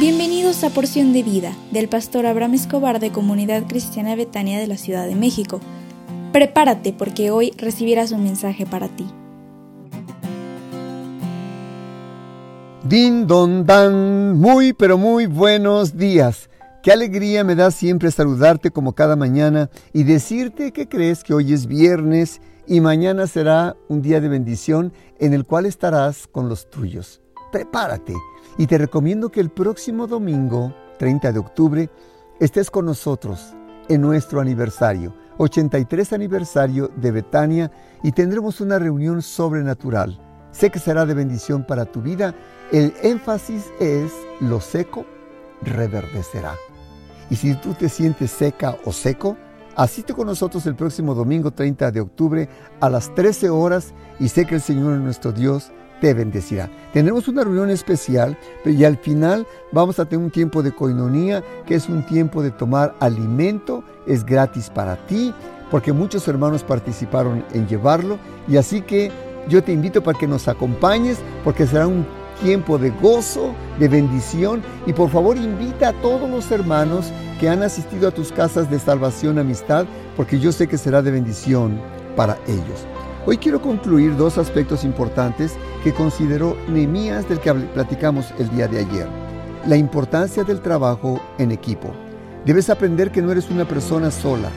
Bienvenidos a Porción de Vida del pastor Abraham Escobar de Comunidad Cristiana Betania de la Ciudad de México. Prepárate porque hoy recibirás un mensaje para ti. Din don dan, muy pero muy buenos días. Qué alegría me da siempre saludarte como cada mañana y decirte que crees que hoy es viernes y mañana será un día de bendición en el cual estarás con los tuyos. Prepárate y te recomiendo que el próximo domingo, 30 de octubre, estés con nosotros en nuestro aniversario, 83 aniversario de Betania y tendremos una reunión sobrenatural. Sé que será de bendición para tu vida. El énfasis es lo seco reverdecerá. Y si tú te sientes seca o seco, asiste con nosotros el próximo domingo 30 de octubre a las 13 horas y sé que el Señor nuestro Dios te bendecirá. Tendremos una reunión especial y al final vamos a tener un tiempo de coinonía, que es un tiempo de tomar alimento, es gratis para ti, porque muchos hermanos participaron en llevarlo y así que yo te invito para que nos acompañes, porque será un tiempo de gozo, de bendición y por favor invita a todos los hermanos que han asistido a tus casas de salvación, amistad, porque yo sé que será de bendición para ellos. Hoy quiero concluir dos aspectos importantes que consideró Nehemías del que platicamos el día de ayer. La importancia del trabajo en equipo. Debes aprender que no eres una persona sola,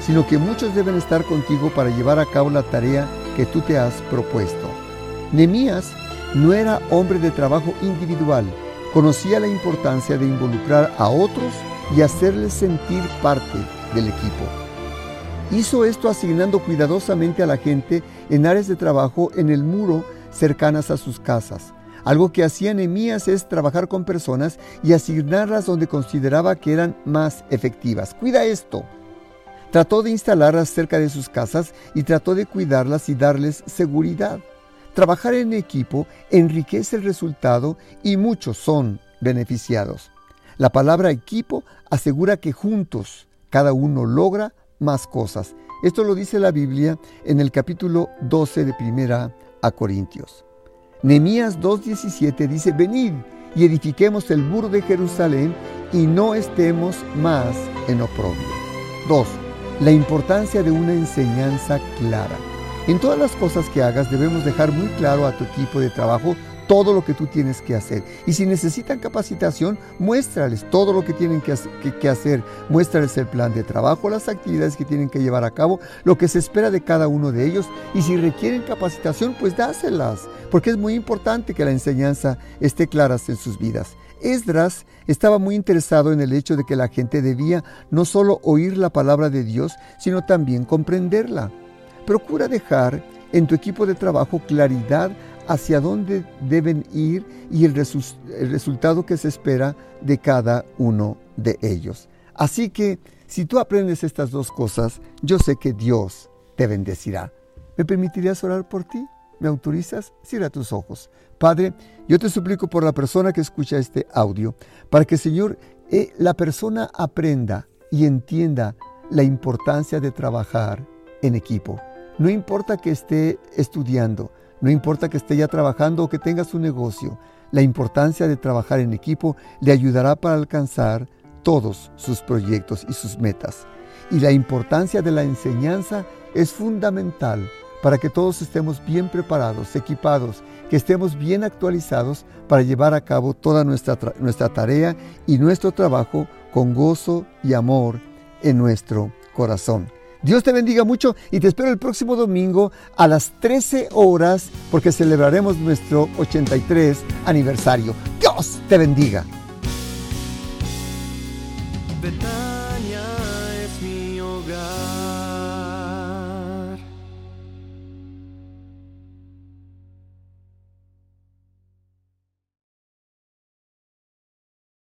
sino que muchos deben estar contigo para llevar a cabo la tarea que tú te has propuesto. Nehemías no era hombre de trabajo individual, conocía la importancia de involucrar a otros y hacerles sentir parte del equipo. Hizo esto asignando cuidadosamente a la gente en áreas de trabajo en el muro cercanas a sus casas. Algo que hacía Nehemías es trabajar con personas y asignarlas donde consideraba que eran más efectivas. Cuida esto. Trató de instalarlas cerca de sus casas y trató de cuidarlas y darles seguridad. Trabajar en equipo enriquece el resultado y muchos son beneficiados. La palabra equipo asegura que juntos cada uno logra más cosas. Esto lo dice la Biblia en el capítulo 12 de Primera a Corintios. Nehemías 2:17 dice, venid y edifiquemos el muro de Jerusalén y no estemos más en oprobio. 2. La importancia de una enseñanza clara. En todas las cosas que hagas debemos dejar muy claro a tu equipo de trabajo todo lo que tú tienes que hacer. Y si necesitan capacitación, muéstrales todo lo que tienen que, hacer. Muéstrales el plan de trabajo, las actividades que tienen que llevar a cabo, lo que se espera de cada uno de ellos. Y si requieren capacitación, pues dáselas, porque es muy importante que la enseñanza esté clara en sus vidas. Esdras estaba muy interesado en el hecho de que la gente debía no solo oír la palabra de Dios, sino también comprenderla. Procura dejar en tu equipo de trabajo claridad hacia dónde deben ir y el, resultado que se espera de cada uno de ellos. Así que si tú aprendes estas dos cosas, yo sé que Dios te bendecirá. ¿Me permitirías orar por ti? ¿Me autorizas? Cierra tus ojos. Padre, yo te suplico por la persona que escucha este audio, para que Señor, eh, la persona aprenda y entienda la importancia de trabajar en equipo. No importa que esté estudiando, no importa que esté ya trabajando o que tenga su negocio, la importancia de trabajar en equipo le ayudará para alcanzar todos sus proyectos y sus metas. Y la importancia de la enseñanza es fundamental para que todos estemos bien preparados, equipados, que estemos bien actualizados para llevar a cabo toda nuestra, nuestra tarea y nuestro trabajo con gozo y amor en nuestro corazón. Dios te bendiga mucho y te espero el próximo domingo a las 13 horas porque celebraremos nuestro 83 aniversario. Dios te bendiga.